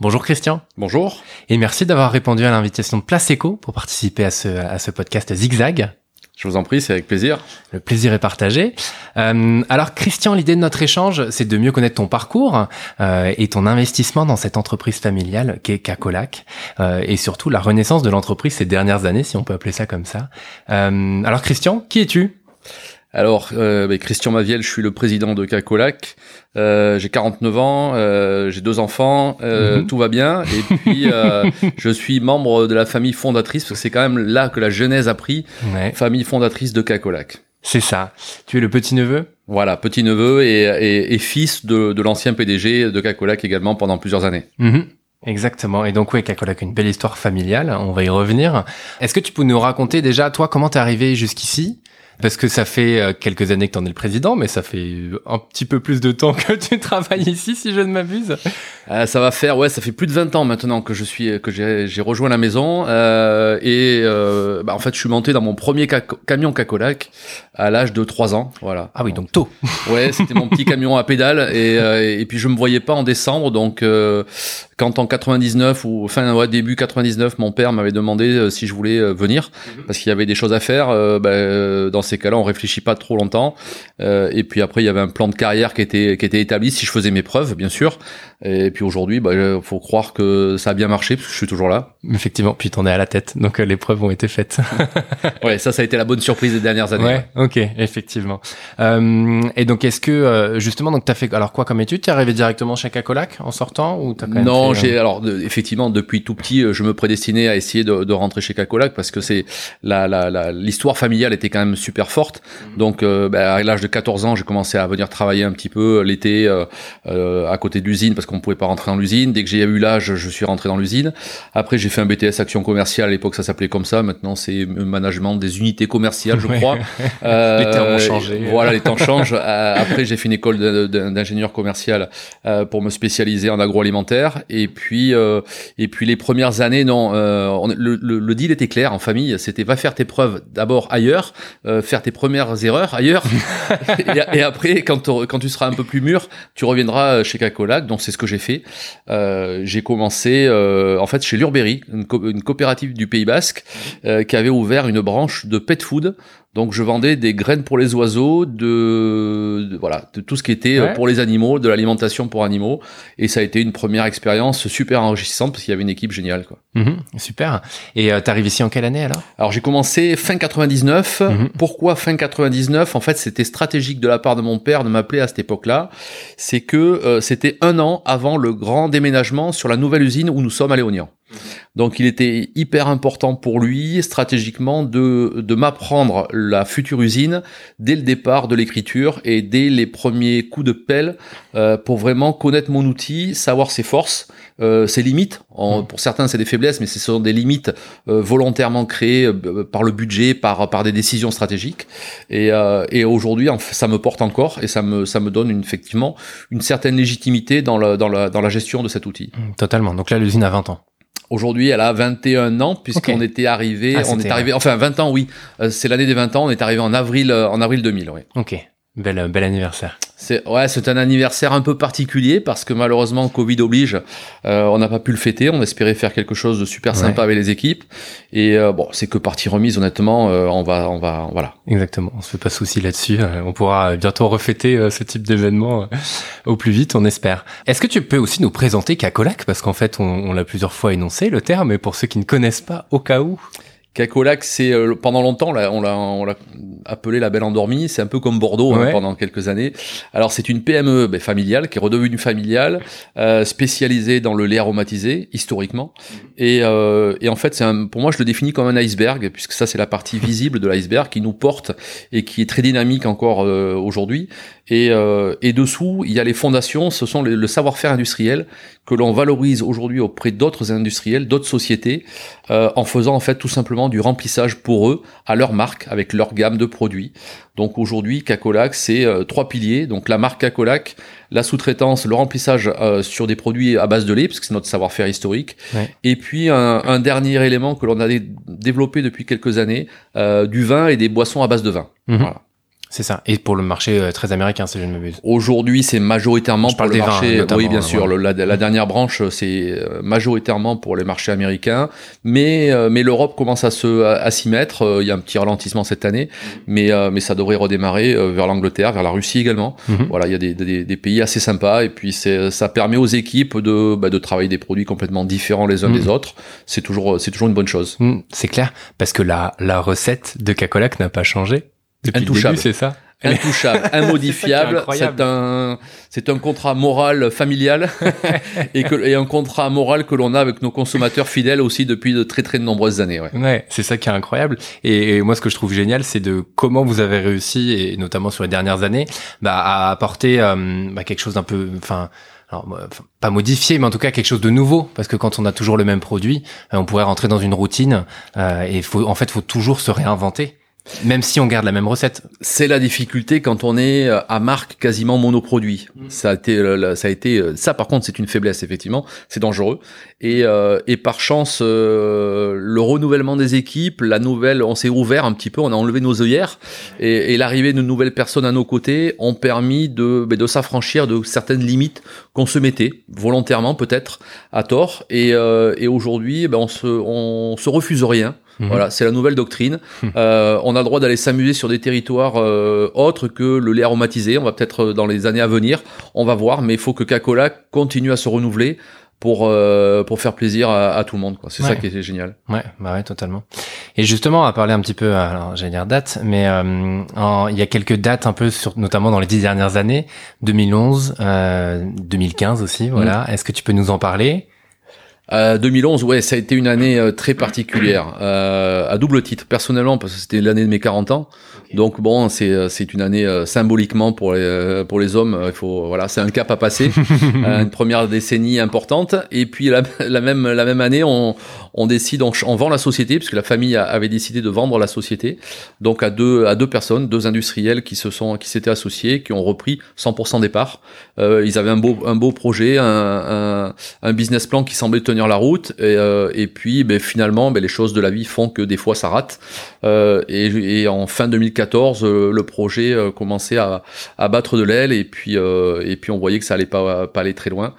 Bonjour Christian. Bonjour. Et merci d'avoir répondu à l'invitation de Place Eco pour participer à ce, à ce podcast Zigzag. Je vous en prie, c'est avec plaisir. Le plaisir est partagé. Euh, alors Christian, l'idée de notre échange, c'est de mieux connaître ton parcours euh, et ton investissement dans cette entreprise familiale qu'est Cacolac euh, et surtout la renaissance de l'entreprise ces dernières années, si on peut appeler ça comme ça. Euh, alors Christian, qui es-tu? Alors, euh, Christian Maviel, je suis le président de Cacolac. Euh, j'ai 49 ans, euh, j'ai deux enfants, euh, Mhm. tout va bien. Et puis, euh, je suis membre de la famille fondatrice, parce que c'est quand même là que la genèse a pris, Ouais, famille fondatrice de Cacolac. c'est ça. Tu es le petit neveu Voilà, petit neveu et, et, et fils de, de l'ancien PDG de Cacolac également pendant plusieurs années. Mhm. Exactement. Et donc oui, Cacolac, une belle histoire familiale. On va y revenir. Est-ce que tu peux nous raconter déjà, toi, comment t'es arrivé jusqu'ici? Parce que ça fait euh, quelques années que t'en es le président, mais ça fait un petit peu plus de temps que tu travailles ici, si je ne m'abuse. Euh, ça va faire, ouais, ça fait plus de 20 ans maintenant que je suis, que j'ai rejoint la maison. Euh, et euh, bah, en fait, je suis monté dans mon premier ca- camion Cacolac à l'âge de 3 ans. Voilà. Ah oui, donc tôt. Ouais, c'était mon petit camion à pédales et, euh, et puis je me voyais pas en descendre. Donc, euh, quand en 99 ou fin ouais, début 99, mon père m'avait demandé euh, si je voulais euh, venir parce qu'il y avait des choses à faire. euh, bah, euh, dans ces cas-là, on réfléchit pas trop longtemps. Euh, et puis après, il y avait un plan de carrière qui était qui était établi si je faisais mes preuves, bien sûr. Et puis aujourd'hui, bah, faut croire que ça a bien marché parce que je suis toujours là. Effectivement, puis t'en es à la tête, donc euh, les preuves ont été faites. Ouais, ça, ça a été la bonne surprise des dernières années. ouais, ok, effectivement. Euh, et donc, est-ce que euh, justement, donc t'as fait alors quoi comme étude? T'es arrivé directement chez Cacolac en sortant ou t'as quand même Non, fait, euh, j'ai alors de- effectivement depuis tout petit, euh, je me prédestinais à essayer de, de rentrer chez Cacolac parce que c'est la la- la- l'histoire familiale était quand même super forte. Donc euh, bah, à l'âge de 14 ans, j'ai commencé à venir travailler un petit peu l'été euh, euh, à côté de l'usine parce qu'on pouvait pas rentrer dans l'usine. Dès que j'ai eu l'âge, je suis rentré dans l'usine. Après, j'ai fait un BTS action commerciale. À l'époque, ça s'appelait comme ça. Maintenant, c'est management des unités commerciales, je crois. Euh, Les termes ont changé. Voilà, les temps changent. Euh, après, j'ai fait une école d'ingénieur commercial euh, pour me spécialiser en agroalimentaire. Et puis, euh, et puis les premières années, non, euh, on- le, le, le deal était clair en famille. C'était va faire tes preuves d'abord ailleurs, euh, faire tes premières erreurs ailleurs, et, et après, quand, quand tu seras un peu plus mûr, tu reviendras chez Cacolac. Donc c'est ce que j'ai fait. Euh, j'ai commencé euh, en fait chez Lurberry, une, co- une coopérative du Pays Basque, euh, qui avait ouvert une branche de pet food. Donc je vendais des graines pour les oiseaux, de, de- voilà, de tout ce qui était euh, Ouais. pour les animaux, de l'alimentation pour animaux. Et ça a été une première expérience super enrichissante parce qu'il y avait une équipe géniale. Quoi. mhm, super. Et euh, t'arrives ici en quelle année alors? Alors j'ai commencé fin 99. Mhm. Pourquoi fin 99 En fait, c'était stratégique de la part de mon père de m'appeler à cette époque-là. C'est que euh, c'était un an avant le grand déménagement sur la nouvelle usine où nous sommes à Léognan. Donc il était hyper important pour lui stratégiquement de, de m'apprendre la future usine dès le départ de l'écriture et dès les premiers coups de pelle euh, pour vraiment connaître mon outil, savoir ses forces, euh, ses limites. En- Mhm. Pour certains c'est des faiblesses mais ce sont des limites euh, volontairement créées euh, par le budget, par, par des décisions stratégiques. Et, euh, et aujourd'hui en fait, ça me porte encore et ça me, ça me donne une, effectivement une certaine légitimité dans la, dans, la, dans la gestion de cet outil. Mhm, Totalement. Donc là, l'usine a 20 ans. Aujourd'hui, elle a 21 ans puisqu'on était arrivé, Ah, on est arrivé, enfin 20 ans, oui, Euh, c'est l'année des 20 ans. On est arrivé en avril, euh, en avril 2000. Oui. Ok. Bel, bel anniversaire. C'est ouais, c'est un anniversaire un peu particulier parce que malheureusement Covid oblige, euh, on n'a pas pu le fêter. On espérait faire quelque chose de super Ouais. sympa avec les équipes et euh, bon, c'est que partie remise. Honnêtement, euh, on va, on va, voilà. Exactement. On se fait pas souci là-dessus. Euh, on pourra bientôt refêter euh, ce type d'événement euh, au plus vite, on espère. Est-ce que tu peux aussi nous présenter Cacolac? Parce qu'en fait, on, on l'a plusieurs fois énoncé, le terme, mais pour ceux qui ne connaissent pas, au cas où. Cacolac, c'est euh, pendant longtemps, là, on l'a, appelé la Belle Endormie. C'est un peu comme Bordeaux hein, pendant quelques années. Alors c'est une PME ben, familiale qui est redevenue familiale, euh, spécialisée dans le lait aromatisé historiquement. Et, euh, et en fait, c'est pour moi, je le définis comme un iceberg puisque ça c'est la partie visible de l'iceberg qui nous porte et qui est très dynamique encore euh, aujourd'hui. Et, euh, et dessous, il y a les fondations. Ce sont les- le savoir-faire industriel que l'on valorise aujourd'hui auprès d'autres industriels, d'autres sociétés, euh, en faisant en fait tout simplement du remplissage pour eux, à leur marque, avec leur gamme de produits. Donc aujourd'hui, Cacolac, c'est euh, trois piliers. Donc la marque Cacolac, la sous-traitance, le remplissage euh, sur des produits à base de lait, parce que c'est notre savoir-faire historique. Ouais. Et puis un, un dernier élément que l'on a dé- développé depuis quelques années, euh, du vin et des boissons à base de vin. Mhm. Voilà. C'est ça. Et pour le marché euh, très américain, si je ne m'abuse. Aujourd'hui, c'est majoritairement Je pour le des marché. oui, bien sûr. le- la, la dernière branche, c'est euh, majoritairement pour les marchés américains, mais euh, mais l'Europe commence à se à, à s'y mettre. Euh, Il y a un petit ralentissement cette année, mais euh, mais ça devrait redémarrer vers l'Angleterre, vers la Russie également. Mhm. Voilà, il y a des, des, des pays assez sympas et puis c'est ça permet aux équipes de bah, de travailler des produits complètement différents les uns des autres. C'est toujours c'est toujours une bonne chose. Mm, c'est clair, parce que la, la recette de Cacolac n'a pas changé. Depuis Intouchable. c'est ça Intouchable, immodifiable. C'est un, c'est un contrat moral familial et, que, et un contrat moral que l'on a avec nos consommateurs fidèles aussi depuis de très très nombreuses années. Ouais. Ouais, c'est ça qui est incroyable. Et, et moi, ce que je trouve génial, c'est de comment vous avez réussi, et notamment sur les dernières années, bah, à apporter euh, bah, quelque chose d'un peu, enfin, alors, moi, enfin, pas modifié, mais en tout cas quelque chose de nouveau. Parce que quand on a toujours le même produit, euh, on pourrait rentrer dans une routine. euh, et faut, en fait, faut toujours se réinventer, même si on garde la même recette. C'est la difficulté quand on est euh, à marque quasiment monoproduit. Ça a été, euh, ça a été, euh, ça par contre c'est une faiblesse effectivement, c'est dangereux. Et, euh, et par chance, euh, le renouvellement des équipes, la nouvelle, on s'est ouvert un petit peu, on a enlevé nos œillères et, et l'arrivée de nouvelles personnes à nos côtés ont permis de, ben, de s'affranchir de certaines limites qu'on se mettait volontairement peut-être à tort. Et, euh, et aujourd'hui, ben, on se, on se refuse rien. Mhm. Voilà, c'est la nouvelle doctrine. Euh, on a le droit d'aller s'amuser sur des territoires euh, autres que le lait aromatisé. On va peut-être dans les années à venir, on va voir, mais il faut que Coca-Cola continue à se renouveler pour euh, pour faire plaisir à, à tout le monde. quoi. C'est ça Ouais. qui est génial. Ouais, bah ouais, totalement. Et justement, on va parler un petit peu, alors j'allais dire date, mais euh, en- il y a quelques dates un peu, sur, notamment dans les dix dernières années, 2011, euh, 2015 aussi, voilà. Est-ce que tu peux nous en parler? Euh, 2011, ouais, ça a été une année euh, très particulière, euh, à double titre. Personnellement, parce que c'était l'année de mes 40 ans. Donc bon, c'est euh, c'est une année euh, symboliquement pour les euh, pour les hommes. Il faut voilà, c'est un cap à passer, une première décennie importante. Et puis la, la même la même année, on on décide, on, vend la société puisque la famille avait décidé de vendre la société. Donc à deux à deux personnes, deux industriels qui se sont qui s'étaient associés, qui ont repris 100% des parts. Euh, ils avaient un beau un beau projet, un, un un business plan qui semblait tenir la route et, euh, et puis ben, finalement ben, les choses de la vie font que des fois ça rate Euh, et, et en fin 2014 euh, le projet euh, commençait à, à battre de l'aile et puis euh, et puis on voyait que ça allait pas pas aller très loin.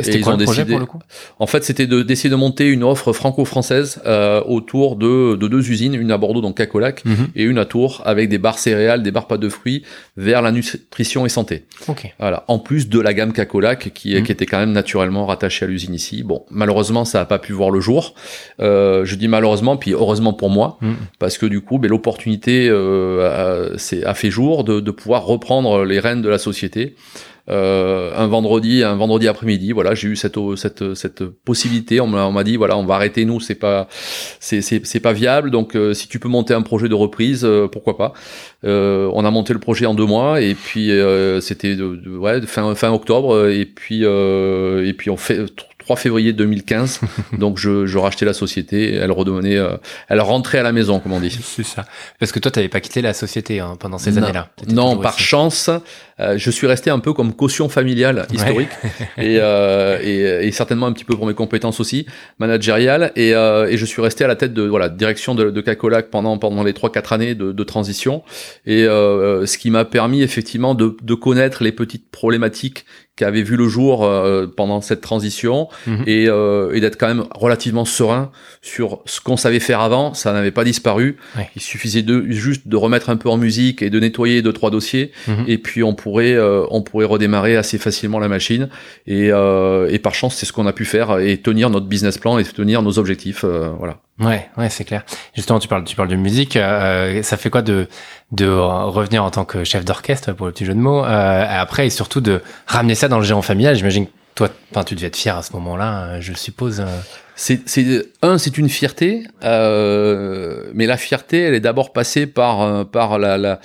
C'était quoi le projet pour le coup? En fait, c'était de- d'essayer de monter une offre franco-française autour de, de deux usines, une à Bordeaux, donc Cacolac, Mhm. et une à Tours, avec des barres céréales, des barres pâtes de fruits, vers la nutrition et santé. Ok. Voilà. En plus de la gamme Cacolac, qui, Mhm. qui était quand même naturellement rattachée à l'usine ici. Bon, malheureusement, ça n'a pas pu voir le jour. Euh, je dis malheureusement, puis heureusement pour moi, Mhm. parce que du coup, ben, l'opportunité euh, a, c'est- a fait jour de, de pouvoir reprendre les rênes de la société. Euh, un vendredi, un vendredi après-midi, voilà, j'ai eu cette cette cette possibilité. On m'a dit voilà, on va arrêter nous, c'est pas c'est pas viable. Donc euh, si tu peux monter un projet de reprise, euh, pourquoi pas. Euh, on a monté le projet en deux mois et puis euh, c'était ouais fin fin octobre et puis euh, et puis on fait 3 février 2015. donc je je rachetais la société, elle redevenait euh, elle rentrait à la maison comme on dit. C'est ça. Parce que toi, t'avais pas quitté la société hein, pendant ces années-là. Non, par ici. chance, euh, je suis resté un peu comme caution familiale historique et, euh, et, et certainement un petit peu pour mes compétences aussi managériales et, euh, et je suis resté à la tête de voilà direction de, de Cacolac pendant pendant les trois quatre années de, de transition et euh, ce qui m'a permis effectivement de, de connaître les petites problématiques qui avaient vu le jour euh, pendant cette transition Mhm. et, euh, et d'être quand même relativement serein sur ce qu'on savait faire avant, ça n'avait pas disparu. Il suffisait de juste de remettre un peu en musique et de nettoyer deux trois dossiers Mhm. et puis on pourrait euh, on pourrait redémarrer assez facilement la machine et, euh, et par chance c'est ce qu'on a pu faire et tenir notre business plan et tenir nos objectifs euh, voilà Ouais, ouais, c'est clair. Justement, tu parles, tu parles de musique. euh, ça fait quoi de de revenir en tant que chef d'orchestre pour le petit jeu de mots euh, après et surtout de ramener ça dans le géant familial? J'imagine toi, enfin, tu devais être fier à ce moment-là, euh, je suppose. euh. c'est c'est un c'est une fierté euh, mais la fierté elle est d'abord passée par euh, par la, la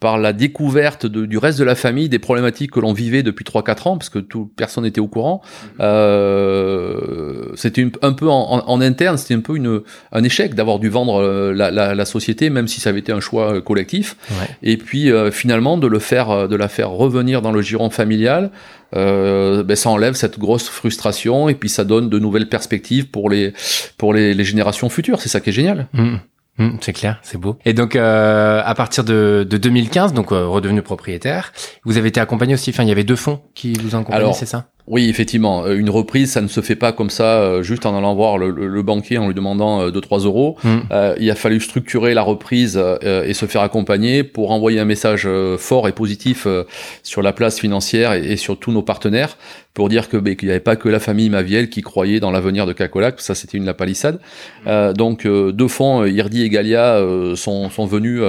par la découverte de- du reste de la famille des problématiques que l'on vivait depuis 3-4 ans, parce que tout, personne n'était au courant. Euh, c'était un peu en, en- en interne, c'était un peu une, un échec d'avoir dû vendre euh, la, la- la société, même si ça avait été un choix euh, collectif. Ouais. Et puis euh, finalement de le faire, euh, de la faire revenir dans le giron familial, euh, ben, ça enlève cette grosse frustration et puis ça donne de nouvelles perspectives pour les pour les, les générations futures. C'est ça qui est génial. Mhm. Hum, c'est clair, c'est beau. Et donc, euh, à partir de, de 2015, donc euh, redevenu propriétaire, vous avez été accompagné aussi. Enfin, il y avait deux fonds qui vous ont accompagné, c'est ça? Oui, effectivement. Euh, une reprise, ça ne se fait pas comme ça, euh, juste en allant voir le, banquier en lui demandant 2-3 euros. Mm. il a fallu structurer la reprise et se faire accompagner pour envoyer un message fort et positif sur la place financière et, sur tous nos partenaires pour dire que ben, qu'il n'y avait pas que la famille Maviel qui croyait dans l'avenir de Cacolac. Ça, c'était une la palissade. donc, deux fonds, Irdi et Galia, sont, sont venus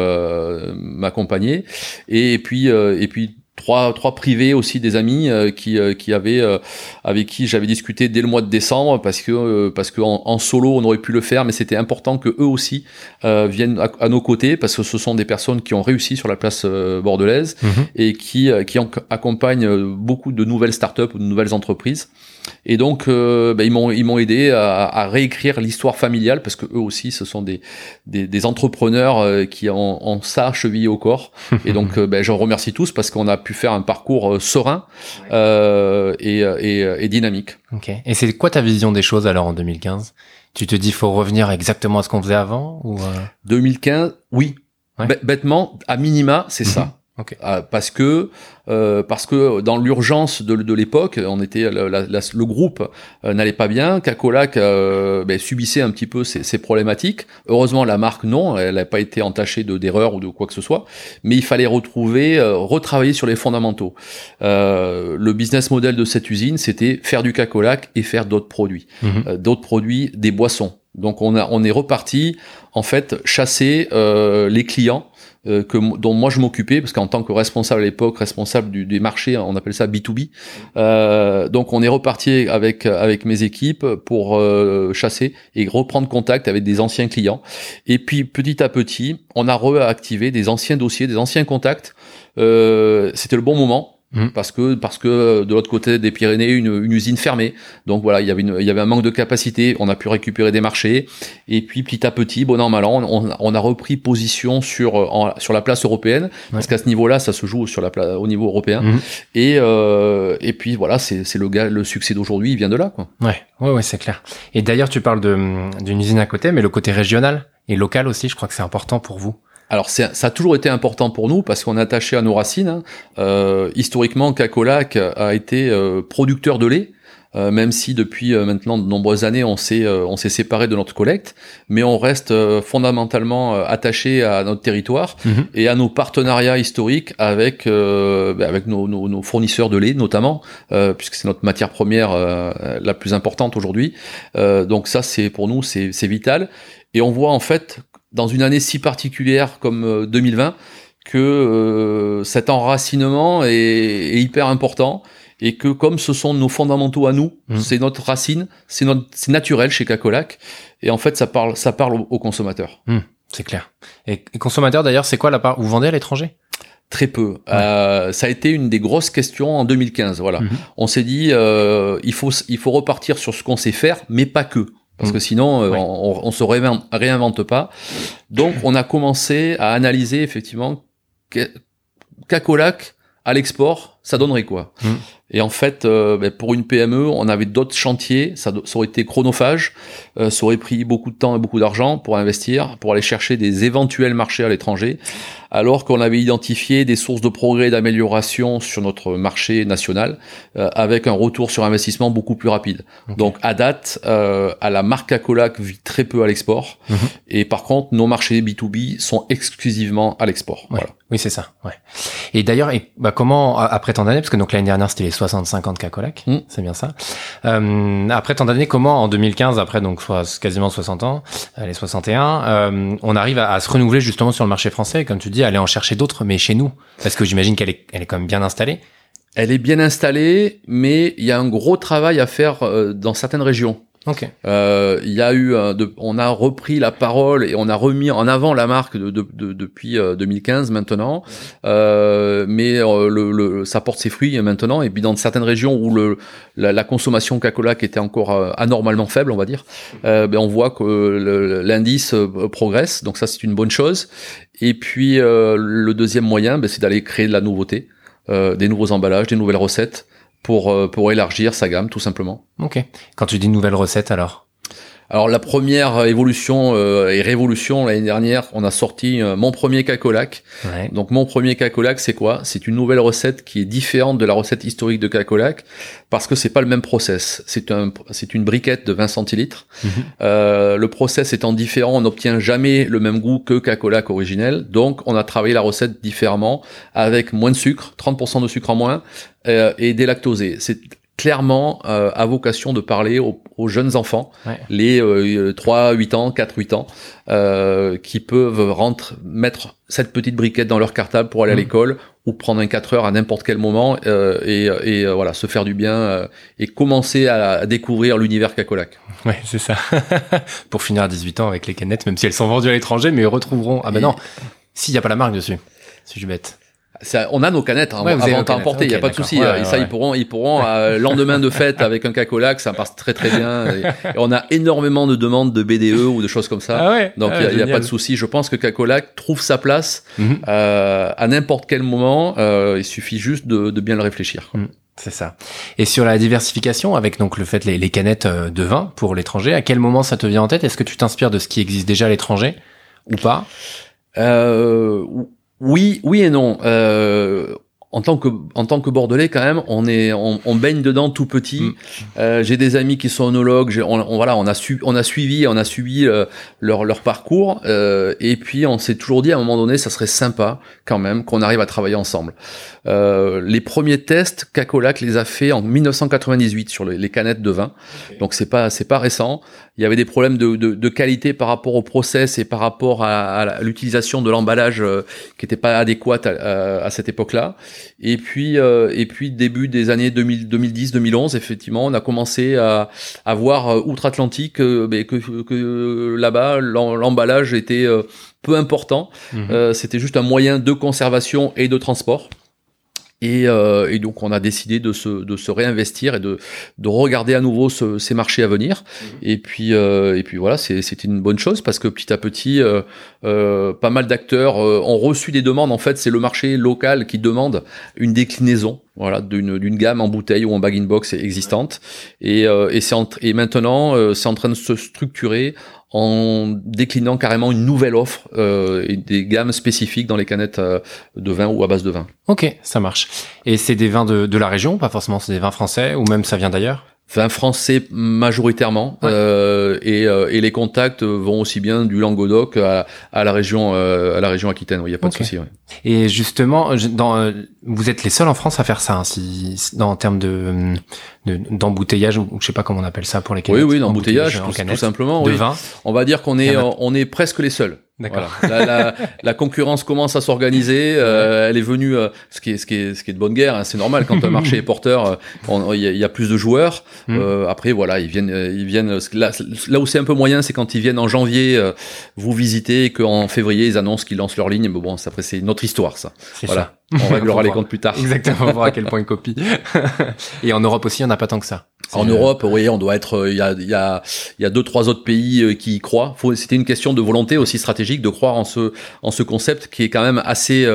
m'accompagner. Et puis, et puis trois trois privés aussi des amis euh, qui euh, qui avaient euh, avec qui j'avais discuté dès le mois de décembre parce que parce que en, solo on aurait pu le faire mais c'était important que eux aussi viennent à, nos côtés parce que ce sont des personnes qui ont réussi sur la place bordelaise mhm. et qui qui accompagnent beaucoup de nouvelles startups ou de nouvelles entreprises et donc, euh, ben, ils m'ont ils m'ont aidé à, à réécrire l'histoire familiale parce que eux aussi, ce sont des des, des entrepreneurs euh, qui ont, ont, ça chevillé au corps. et donc, euh, ben, je remercie tous parce qu'on a pu faire un parcours euh, serein euh, et, et, et, dynamique. Ok. Et c'est quoi ta vision des choses alors en 2015 Tu te dis faut revenir exactement à ce qu'on faisait avant ou 2015, oui. Bêtement, à minima, c'est ça. Mhm. Euh, parce que euh, parce que dans l'urgence de, de l'époque, on était le groupe euh, n'allait pas bien, Cacolac ben, subissait un petit peu ces, ces, problématiques. Heureusement, la marque non, elle n'a pas été entachée de d'erreurs ou de quoi que ce soit. Mais il fallait retrouver, retravailler sur les fondamentaux. le business model de cette usine, c'était faire du Cacolac et faire d'autres produits, mhm. d'autres produits, des boissons. Donc on a on est reparti en fait chasser les clients euh, que, dont moi je m'occupais, parce qu'en tant que responsable à l'époque, responsable du, des marchés, on appelle ça B2B. Euh, donc on est reparti avec avec mes équipes pour euh, chasser et reprendre contact avec des anciens clients. Et puis petit à petit, on a réactivé des anciens dossiers, des anciens contacts. Euh, C'était le bon moment Mmh. Parce que parce que euh, de l'autre côté des Pyrénées, une, une, usine fermée. Donc voilà, il y avait une, il y avait un manque de capacité. On a pu récupérer des marchés et puis petit à petit, bon an mal an, on, on a repris position sur euh, sur la place européenne parce qu'à ce niveau-là, ça se joue sur la place au niveau européen. Mmh. Et euh, et puis voilà, c'est c'est le gars, le succès d'aujourd'hui, il vient de là quoi. Ouais, ouais, ouais, c'est clair. Et d'ailleurs, tu parles de d'une usine à côté, mais le côté régional et local aussi, je crois que c'est important pour vous. Alors ça a toujours été important pour nous parce qu'on est attaché à nos racines. Hein. Euh, historiquement, Cacolac a été euh, producteur de lait. Euh, même si depuis maintenant de nombreuses années on s'est on s'est séparé de notre collecte, mais on reste fondamentalement attaché à notre territoire mhm. et à nos partenariats historiques avec ben, avec nos, nos, nos, fournisseurs de lait notamment, puisque c'est notre matière première la plus importante aujourd'hui. donc ça c'est pour nous c'est vital et on voit en fait dans une année si particulière comme 2020 euh, que euh, cet enracinement est, hyper important et que comme ce sont nos fondamentaux à nous, mmh. c'est notre racine, c'est notre c'est naturel chez Cacolac et en fait ça parle ça parle aux, consommateurs. Mmh, c'est clair. Et, consommateurs d'ailleurs, c'est quoi la part vous vendez à l'étranger? Très peu. Euh, ça a été une des grosses questions en 2015. Voilà, mmh. on s'est dit euh, il faut il faut repartir sur ce qu'on sait faire, mais pas que parce que mm. sinon euh, on, on, se réinvente, pas. Donc on a commencé à analyser effectivement Cacolac à l'export, ça donnerait quoi mm. Et en fait, euh, ben, pour une PME, on avait d'autres chantiers, ça, ça, aurait été chronophage, euh, ça aurait pris beaucoup de temps et beaucoup d'argent pour investir, pour aller chercher des éventuels marchés à l'étranger, alors qu'on avait identifié des sources de progrès et d'amélioration sur notre marché national, euh, avec un retour sur investissement beaucoup plus rapide. Donc à date, à la marque Acolac vit très peu à l'export, mhm. et par contre, nos marchés B2B sont exclusivement à l'export. Voilà. Oui, c'est ça. Ouais. Et d'ailleurs, bah, comment après tant d'années, parce que donc l'année dernière c'était les 65 ans Cacolac, mm. c'est bien ça. Euh, après tant d'années, comment en 2015, après donc quasiment 60 ans, euh, les 61, euh, on arrive à, se renouveler justement sur le marché français, comme tu dis, aller en chercher d'autres, mais chez nous, parce que j'imagine qu'elle est, elle est quand même bien installée. Elle est bien installée, mais il y a un gros travail à faire euh, dans certaines régions. Ok. Euh, il y a eu, de, on a repris la parole et on a remis en avant la marque de, de, depuis 2015 euh, maintenant, euh, mais euh, le, le, ça porte ses fruits maintenant. Et puis dans certaines régions où le, la, la consommation qui était encore anormalement faible, on va dire, ben on voit que l'indice progresse. Donc ça c'est une bonne chose. Et puis le deuxième moyen, ben, c'est d'aller créer de la nouveauté, des nouveaux emballages, des nouvelles recettes pour, euh, pour élargir sa gamme, tout simplement. Ok. Quand tu dis nouvelle recette, alors? Alors la première évolution euh, et révolution l'année dernière, on a sorti euh, mon premier cacolac. Ouais. Donc mon premier cacolac, c'est quoi? C'est une nouvelle recette qui est différente de la recette historique de cacolac parce que c'est pas le même process. C'est un, c'est une briquette de 20 centilitres. Mhm. Euh, le process étant différent, on n'obtient jamais le même goût que cacolac originel. Donc on a travaillé la recette différemment avec moins de sucre, 30% de sucre en moins euh, et délactosé. C'est clairement euh, à vocation de parler aux, aux jeunes enfants, Ouais. les euh, 3, 8 ans, 4, 8 ans, euh, qui peuvent rentrer, mettre cette petite briquette dans leur cartable pour aller à Mhm. l'école ou prendre un 4 heures à n'importe quel moment euh, et, et euh, voilà, se faire du bien euh, et commencer à, à découvrir l'univers cacolac. Ouais, c'est ça. Pour finir à 18 ans avec les canettes, même si elles sont vendues à l'étranger, mais ils retrouveront. Ah Et- non, s'il n'y a pas la marque dessus. Si je suis bête. Ça, on a nos canettes hein, Ouais, avant à emporter, il y a pas de souci. Ouais, euh, ouais, ça, ils pourront, ils pourront euh, lendemain de fête avec un cacolac, ça passe très très bien. Et, et on a énormément de demandes de BDE ou de choses comme ça. Ah ouais. Donc il ah, y a- pas de souci. Je pense que Cacolac trouve sa place Mhm. euh, à n'importe quel moment. Euh, il suffit juste de, de bien le réfléchir. quoi. C'est ça. Et sur la diversification, avec donc le fait les, les canettes euh, de vin pour l'étranger, à quel moment ça te vient en tête? Est-ce que tu t'inspires de ce qui existe déjà à l'étranger ou pas? Euh, oui, oui et non. Euh, en tant que en tant que bordelais quand même, on est on, on baigne dedans tout petit. Mm. Euh, j'ai des amis qui sont onologues. On, on- voilà, on a su on a suivi on a suivi euh, leur leur parcours euh, et puis on s'est toujours dit à un moment donné, ça serait sympa quand même qu'on arrive à travailler ensemble. Euh, les premiers tests, Cacolac les a fait en 1998 sur les, les canettes de vin. Donc c'est pas c'est pas récent. Il y avait des problèmes de, de, de qualité par rapport au process et par rapport à, à l'utilisation de l'emballage euh, qui n'était pas adéquate à, à- à cette époque-là. Et puis euh, et puis début des années 2000, 2010-2011, effectivement, on a commencé à, à voir euh, outre-Atlantique euh, que, que là-bas l'em- l'emballage était euh, peu important. Mhm. Euh, C'était juste un moyen de conservation et de transport. Et, euh, et donc on a décidé de se, de se réinvestir et de, de regarder à nouveau ce- ces marchés à venir. Et puis euh, et puis voilà, c'est c'est une bonne chose parce que petit à petit, euh, euh, pas mal d'acteurs euh, ont reçu des demandes. En fait, c'est le marché local qui demande une déclinaison. Voilà, d'une gamme en bouteille ou en bag in box existante, et, euh, et et maintenant euh, c'est en train de se structurer en déclinant carrément une nouvelle offre euh, et des gammes spécifiques dans les canettes euh, de vin ou à base de vin. Ok, ça marche. Et c'est des vins de, de la région, pas forcément c'est des vins français, ou même ça vient d'ailleurs? Vin français majoritairement, Ouais. euh, et, euh, et les contacts vont aussi bien du Languedoc à, à la région euh, à la région Aquitaine. Il n'y a pas de souci. ouais. Et justement, dans, euh, vous êtes les seuls en France à faire ça, hein, si, dans, en termes de- d'embouteillage ou ou je sais pas comment on appelle ça pour les Oui, canettes. oui, l'embouteillage, en tout, simplement. de oui. vin. On va dire qu'on est on est presque les seuls. D'accord. Voilà. La, la, la concurrence commence à s'organiser. euh, elle est venue, euh, ce qui est ce qui est ce qui est de bonne guerre. hein, c'est normal quand un marché est porteur. euh, Il y, a- il y a plus de joueurs. Mm. Euh, après, voilà, ils viennent, euh, ils viennent. Là, là où c'est un peu moyen, c'est quand ils viennent en janvier euh, vous visiter et qu'en février ils annoncent qu'ils lancent leur ligne. Mais bon, après c'est une autre histoire, ça. Voilà. ça. On réglera Faut les comptes plus tard. Exactement, on va voir à quel point ils copient. Et en Europe aussi, il n'y en a pas tant que ça. En euh, Europe, oui, on doit être. euh, Il y a, il y a, il y a deux, trois autres pays euh, qui y croient. C'était une question de volonté aussi stratégique de croire en ce, en ce concept qui est quand même assez,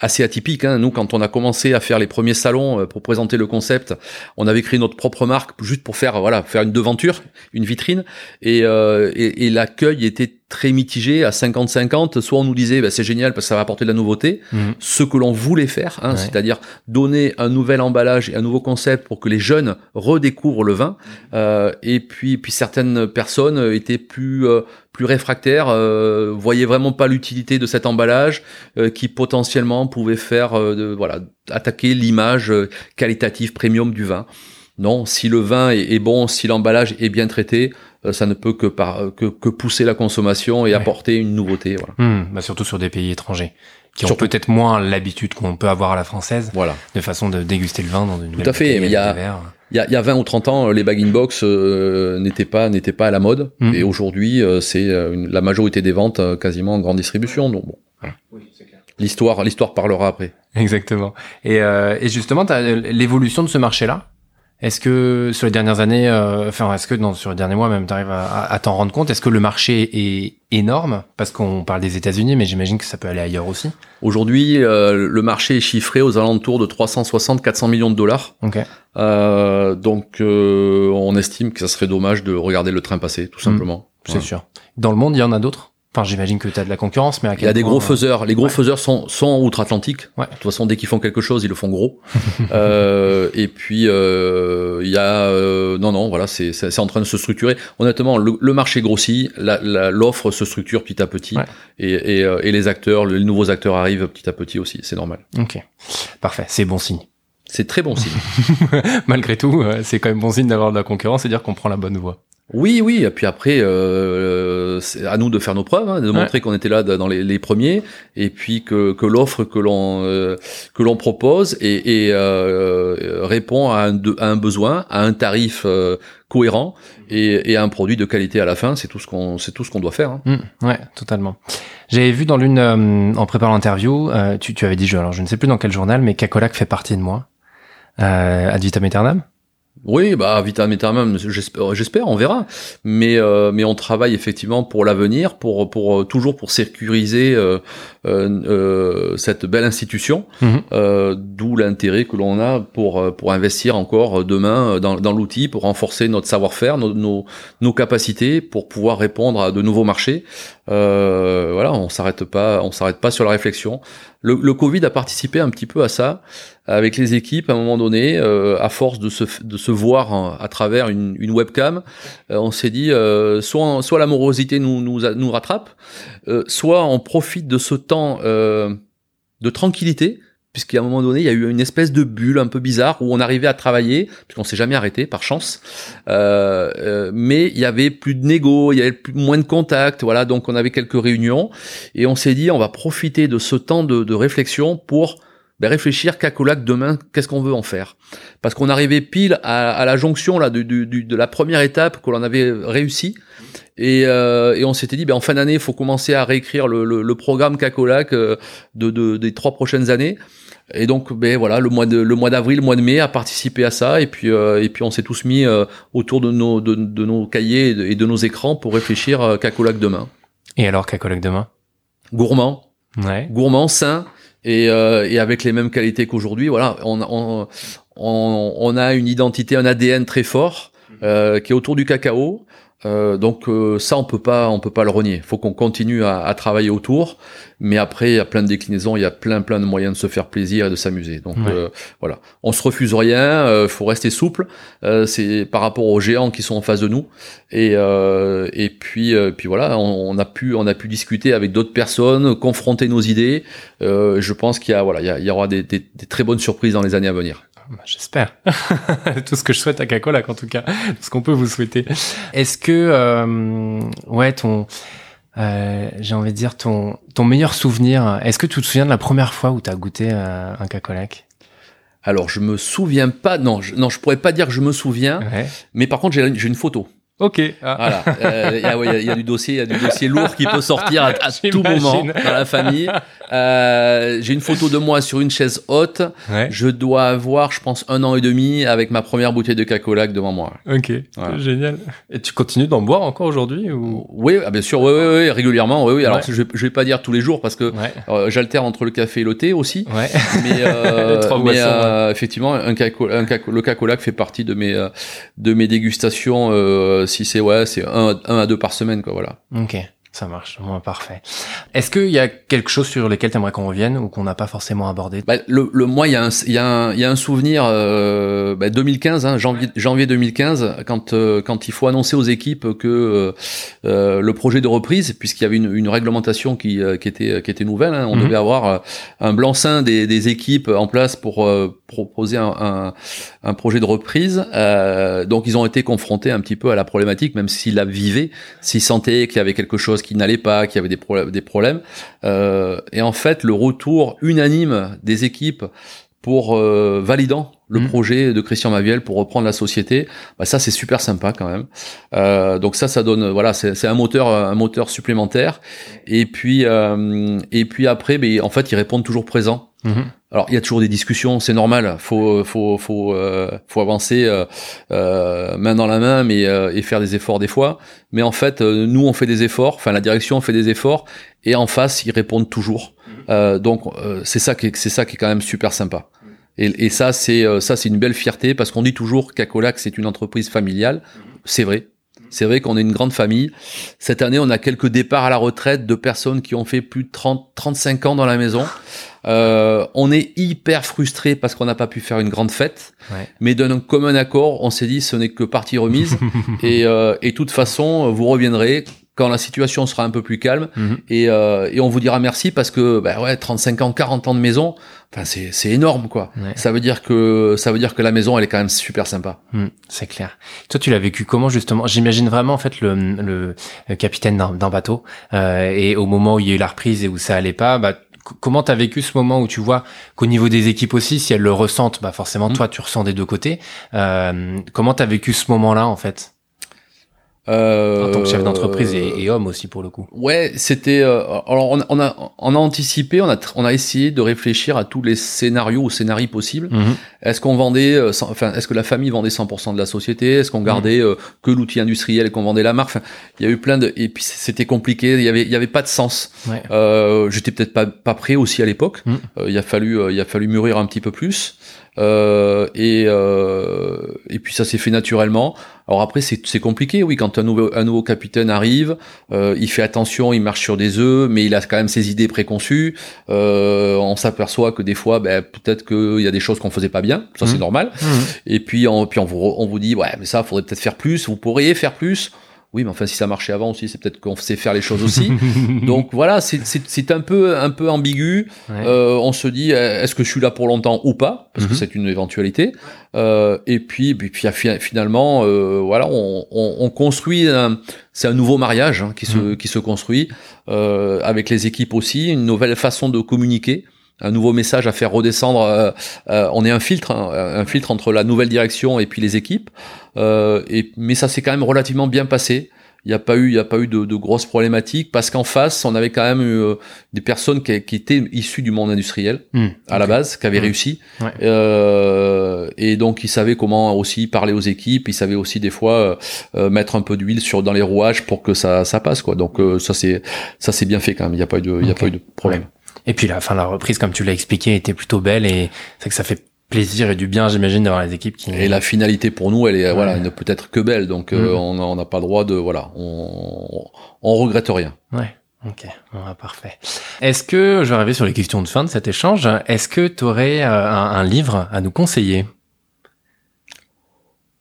assez atypique. Hein. Nous, quand on a commencé à faire les premiers salons pour présenter le concept, on avait créé notre propre marque juste pour faire, voilà, faire une devanture, une vitrine, et, euh, et, et l'accueil était très mitigé à 50-50. Soit on nous disait, bah, c'est génial parce que ça va apporter de la nouveauté, Mhm. ce que l'on voulait faire, hein, Ouais. c'est-à-dire donner un nouvel emballage et un nouveau concept pour que les jeunes redécouvrent le vin. Euh, et puis, puis certaines personnes étaient plus euh, plus réfractaires, euh, voyaient vraiment pas l'utilité de cet emballage, euh, qui potentiellement pouvait faire, euh, de, voilà, attaquer l'image euh, qualitative premium du vin. Non, si le vin est, est bon, si l'emballage est bien traité, ça ne peut que, par, que, que pousser la consommation et Ouais. apporter une nouveauté. Voilà. Hmm, bah surtout sur des pays étrangers qui ont peut-être moins l'habitude qu'on peut avoir à la française voilà. de façon de déguster le vin dans une Tout à fait, mais il y a- Il y a, il y a 20 ou 30 ans, les bag-in-box euh, n'étaient pas n'étaient pas à la mode, Mhm. et aujourd'hui, euh, c'est euh, la majorité des ventes euh, quasiment en grande distribution. Donc bon, l'histoire l'histoire parlera après. Exactement. Et, euh, et justement, t'as l'évolution de ce marché-là. Est-ce que sur les dernières années, euh, enfin, est-ce que non, sur les derniers mois même, tu arrives à, à t'en rendre compte? Est-ce que le marché est énorme? Parce qu'on parle des États-Unis, mais j'imagine que ça peut aller ailleurs aussi. Aujourd'hui, euh, le marché est chiffré aux alentours de 360-400 millions de dollars. Ok. Euh, donc, euh, on estime que ça serait dommage de regarder le train passer, tout simplement. C'est sûr. Dans le monde, il y en a d'autres? Enfin, j'imagine que tu as de la concurrence, mais à Il quel y a des gros euh, faiseurs. Les gros ouais. faiseurs sont, sont outre-Atlantique. Ouais. De toute façon, dès qu'ils font quelque chose, ils le font gros. euh, et puis, euh, il y a... euh, non, non, voilà, c'est c'est en train de se structurer. Honnêtement, le, le marché grossit, la- la- l'offre se structure petit à petit. Ouais. Et, et, euh, et les acteurs, les nouveaux acteurs arrivent petit à petit aussi. C'est normal. Ok. Parfait. C'est bon signe. C'est très bon signe. Malgré tout, euh, c'est quand même bon signe d'avoir de la concurrence et dire qu'on prend la bonne voie. Oui, oui, et puis après, euh, c'est à nous de faire nos preuves, hein, de montrer qu'on était là dans les, les premiers, et puis que, que l'offre que l'on euh, que l'on propose et, et euh, répond à un, de- à un besoin, à un tarif euh, cohérent et, et à un produit de qualité à la fin. C'est tout ce qu'on c'est tout ce qu'on doit faire. hein. Mm, ouais, totalement. J'avais vu dans l'une, euh, en préparant l'interview, euh, tu, tu avais dit, je, alors je ne sais plus dans quel journal, mais Cacolac fait partie de moi. Euh, ad vitam aeternam? Oui, bah vitam aeternam, j'espère, on verra. Mais euh, mais on travaille effectivement pour l'avenir, pour pour euh, toujours pour sécuriser euh, euh, euh, cette belle institution. Mhm. Euh, D'où l'intérêt que l'on a pour pour investir encore demain dans, dans l'outil, pour renforcer notre savoir-faire, nos, nos nos capacités, pour pouvoir répondre à de nouveaux marchés. Euh, voilà, on s'arrête pas, on s'arrête pas sur la réflexion. Le, le Covid a participé un petit peu à ça avec les équipes à un moment donné, euh, à force de se, de se voir en- à travers une, une webcam, euh, on s'est dit euh, soit, soit l'amorosité nous, nous, nous rattrape, euh, soit on profite de ce temps euh, de tranquillité, puisqu'à un moment donné, il y a eu une espèce de bulle un peu bizarre où on arrivait à travailler, puisqu'on s'est jamais arrêté par chance, euh, euh, mais il y avait plus de négo, il y avait plus, moins de contact, voilà, donc on avait quelques réunions, et on s'est dit on va profiter de ce temps de, de réflexion pour ben, réfléchir Cacolac demain, qu'est-ce qu'on veut en faire? Parce qu'on arrivait pile à, à la jonction là de, la première étape que l'on avait réussi. Et, euh, et on s'était dit, ben, en fin d'année, il faut commencer à réécrire le, le, le programme Cacolac euh, de, de, des trois prochaines années. Et donc, ben voilà, le mois de le mois d'avril, le mois de mai, a participé à ça. Et puis, euh, et puis, on s'est tous mis euh, autour de nos de, de nos cahiers et de, et de nos écrans pour réfléchir euh, Cacolac demain. Et alors, Cacolac demain? Gourmand, Ouais. gourmand, sain et, euh, et avec les mêmes qualités qu'aujourd'hui. Voilà, on, on, on, on a une identité, un ADN très fort euh, qui est autour du cacao. Euh, donc euh, ça on peut pas on peut pas le renier. Faut qu'on continue à, à travailler autour, mais après il y a plein de déclinaisons, il y a plein plein de moyens de se faire plaisir et de s'amuser. Donc Ouais. euh, voilà, on se refuse rien, euh, faut rester souple. Euh, c'est par rapport aux géants qui sont en face de nous et euh, et puis euh, puis voilà, on, on a pu on a pu discuter avec d'autres personnes, confronter nos idées. Euh, je pense qu'il y a voilà il y, a- il y aura des, des, des très bonnes surprises dans les années à venir. Bah, J'espère. Tout ce que je souhaite à Cacolac, en tout cas. Tout ce qu'on peut vous souhaiter. Est-ce que, euh, ouais, ton, euh, j'ai envie de dire ton, ton meilleur souvenir, est-ce que tu te souviens de la première fois où tu as goûté euh, un Cacolac Alors je me souviens pas, non je, non je pourrais pas dire que je me souviens, Ouais. mais par contre j'ai une photo. Ok. Ah. Voilà, Euh, il y, a, ouais, il y a- il y a du dossier, il y a du dossier lourd qui peut sortir à, à tout moment dans la famille. Euh, j'ai une photo de moi sur une chaise haute. Ouais. Je dois avoir, je pense, un an et demi avec ma première bouteille de cacolac devant moi. Ok. Voilà. Génial. Et tu continues d'en boire encore aujourd'hui ou? Oui, ah, bien sûr, oui, oui, oui, régulièrement, oui, oui. Alors, Ouais. je, je vais pas dire tous les jours parce que Ouais. euh, j'alterne entre le café et le thé aussi. Ouais. mais, euh, Les trois mais, boissons, euh, effectivement un caco, un caco- le cacolac fait partie de mes de mes dégustations euh, si c'est ouais c'est un, un à deux par semaine quoi voilà Ok. Ça marche. Bon, parfait. Est-ce qu'il y a quelque chose sur lequel tu aimerais qu'on revienne ou qu'on n'a pas forcément abordé? Bah, le, le moi il y a un y a un, il y a un souvenir euh, bah, 2015 hein, janvier janvier 2015 quand euh, quand il faut annoncer aux équipes que euh, euh, le projet de reprise puisqu'il y avait une, une réglementation qui euh, qui était qui était nouvelle hein, on Mhm. devait avoir un blanc-seing des, des équipes en place pour euh, proposer un, un, un projet de reprise euh, donc ils ont été confrontés un petit peu à la problématique même s'ils la vivaient s'ils sentaient qu'il y avait quelque chose qui n'allait pas qu'il y avait des problèmes des problèmes euh, et en fait le retour unanime des équipes pour euh, validant le Mhm. projet de Christian Maviel pour reprendre la société, bah ça c'est super sympa quand même. Euh, donc ça ça donne voilà c'est un moteur un moteur supplémentaire et puis euh, et puis après en fait ils répondent toujours présents. Mhm. Alors il y a toujours des discussions, c'est normal. Faut faut faut euh, faut avancer euh, euh, main dans la main, mais et faire des efforts des fois. Mais en fait, nous on fait des efforts. Enfin la direction fait des efforts et en face ils répondent toujours. Mhm. donc c'est ça qui c'est ça qui est quand même super sympa. Et, et ça c'est ça c'est une belle fierté parce qu'on dit toujours qu'Acolac c'est une entreprise familiale. C'est vrai, c'est vrai qu'on est une grande famille. Cette année, on a quelques départs à la retraite de personnes qui ont fait plus de 30, 35 ans dans la maison. Euh, on est hyper frustré parce qu'on n'a pas pu faire une grande fête. Mais d'un commun accord, on s'est dit ce n'est que partie remise. et, euh, et de toute façon, vous reviendrez quand la situation sera un peu plus calme mhm. et, euh, et, on vous dira merci parce que bah ouais 35 ans 40 ans de maison enfin c'est énorme quoi. Ça veut dire que ça veut dire que la maison elle est quand même super sympa. Mhm, c'est clair. Toi tu l'as vécu comment justement? J'imagine vraiment en fait le, le, capitaine d'un bateau euh, et au moment où il y a eu la reprise et où ça allait pas bah comment t'as vécu ce moment où tu vois qu'au niveau des équipes aussi, si elles le ressentent, bah forcément mhm. toi tu ressens des deux côtés. Euh, comment t'as vécu ce moment-là en fait? Euh, en tant que chef d'entreprise et, homme aussi pour le coup. Ouais, c'était. Euh, alors on, on, a on a anticipé, on a on a essayé de réfléchir à tous les scénarios ou scénarios possibles. Mhm. Est-ce qu'on vendait, euh, enfin est-ce que la famille vendait 100% de la société? Est-ce qu'on mhm. gardait que l'outil industriel et qu'on vendait la marque? Enfin, Il y a eu plein de et puis c'était compliqué. Il y avait il y avait pas de sens. Ouais. J'étais peut-être pas pas prêt aussi à l'époque. Mhm. il a fallu il a fallu mûrir un petit peu plus. Euh, et, euh, et puis ça s'est fait naturellement. Alors après c'est compliqué, oui, quand un nouveau, un nouveau capitaine arrive, euh, il fait attention, il marche sur des œufs, mais il a quand même ses idées préconçues. Euh, on s'aperçoit que des fois, ben, peut-être qu'il y a des choses qu'on faisait pas bien, ça c'est mmh. normal. Mmh. Et puis, on, puis on vous, on vous dit, ouais, mais ça, faudrait peut-être faire plus, vous pourriez faire plus. Oui, mais enfin, si ça marchait avant aussi, c'est peut-être qu'on sait faire les choses aussi. Donc voilà, c'est un peu un peu ambigu. Euh, on se dit, est-ce que je suis là pour longtemps ou pas? Parce que mhm. c'est une éventualité. Euh, et puis, puis, puis finalement, euh, voilà, on, on, on construit. C'est un nouveau mariage hein, qui se mhm. qui se construit euh, avec les équipes aussi, une nouvelle façon de communiquer un nouveau message à faire redescendre. Euh, euh, on est un filtre, hein, un filtre entre la nouvelle direction et puis les équipes. Euh, et, mais ça s'est quand même relativement bien passé. Il n'y a pas eu, il y a pas eu de, de grosses problématiques parce qu'en face, on avait quand même eu des personnes qui, qui, étaient issues du monde industriel hmm, à la base, qui avaient hmm. réussi, euh, et donc ils savaient comment aussi parler aux équipes. Ils savaient aussi des fois mettre un peu d'huile sur dans les rouages pour que ça, ça passe quoi. Donc ça c'est ça c'est bien fait quand même. Il n'y a pas eu de, il y a pas eu de problème. Et puis la fin, la reprise, comme tu l'as expliqué, était plutôt belle et c'est que ça fait plaisir et du bien, j'imagine, d'avoir les équipes qui. Et la finalité pour nous, elle est voilà, ne peut être que belle. Donc euh, mm. on n'a pas le droit de voilà, on, on regrette rien. Ouais. Ok, bon, parfait. Est-ce que, je vais arriver sur les questions de fin de cet échange, est-ce que tu aurais euh, un, un livre à nous conseiller?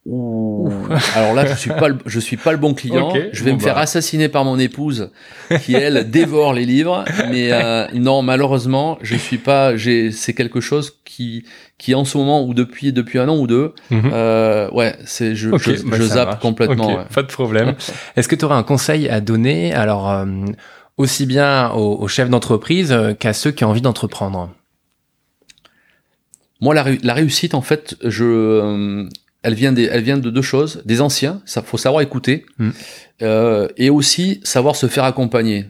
Alors là, je suis pas le, je suis pas le bon client. je vais me faire bah. assassiner par mon épouse, qui elle dévore les livres. Mais euh, non, malheureusement, je suis pas. J'ai, c'est quelque chose qui, qui en ce moment ou depuis depuis un an ou deux, mhm. euh, ouais, c'est je, je, bah, zappe complètement. Pas de problème. Est-ce que tu aurais un conseil à donner Alors euh, aussi bien aux, chefs d'entreprise qu'à ceux qui ont envie d'entreprendre? Moi, la, la, réussite, en fait, je elle vient, des, elle vient de deux choses, des anciens, ça faut savoir écouter, mm. euh, et aussi savoir se faire accompagner.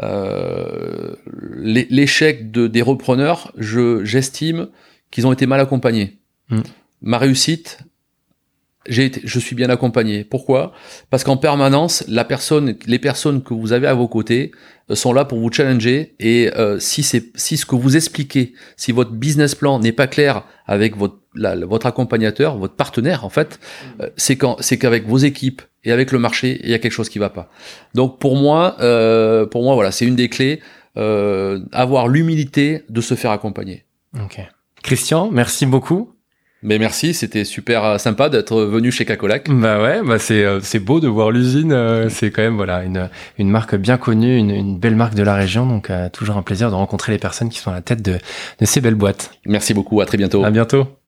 Euh, L'échec de, des repreneurs, je j'estime qu'ils ont été mal accompagnés. Mm. Ma réussite, j'ai été, je suis bien accompagné. Pourquoi? Parce qu'en permanence, la personne, les personnes que vous avez à vos côtés euh, sont là pour vous challenger. Et euh, si c'est, si ce que vous expliquez, si votre business plan n'est pas clair avec votre, votre accompagnateur, votre partenaire, en fait, euh, c'est quand, c'est qu'avec vos équipes et avec le marché, il y a quelque chose qui va pas. Donc pour moi, euh, pour moi, voilà, c'est une des clés, euh, avoir l'humilité de se faire accompagner. Ok. Christian, merci beaucoup. Mais merci, c'était super euh, sympa d'être venu chez Cacolac. Bah ouais, bah c'est euh, c'est beau de voir l'usine. Euh, c'est quand même voilà une une marque bien connue, une, une belle marque de la région. Donc toujours un plaisir de rencontrer les personnes qui sont à la tête de de ces belles boîtes. Merci beaucoup. À très bientôt. À bientôt.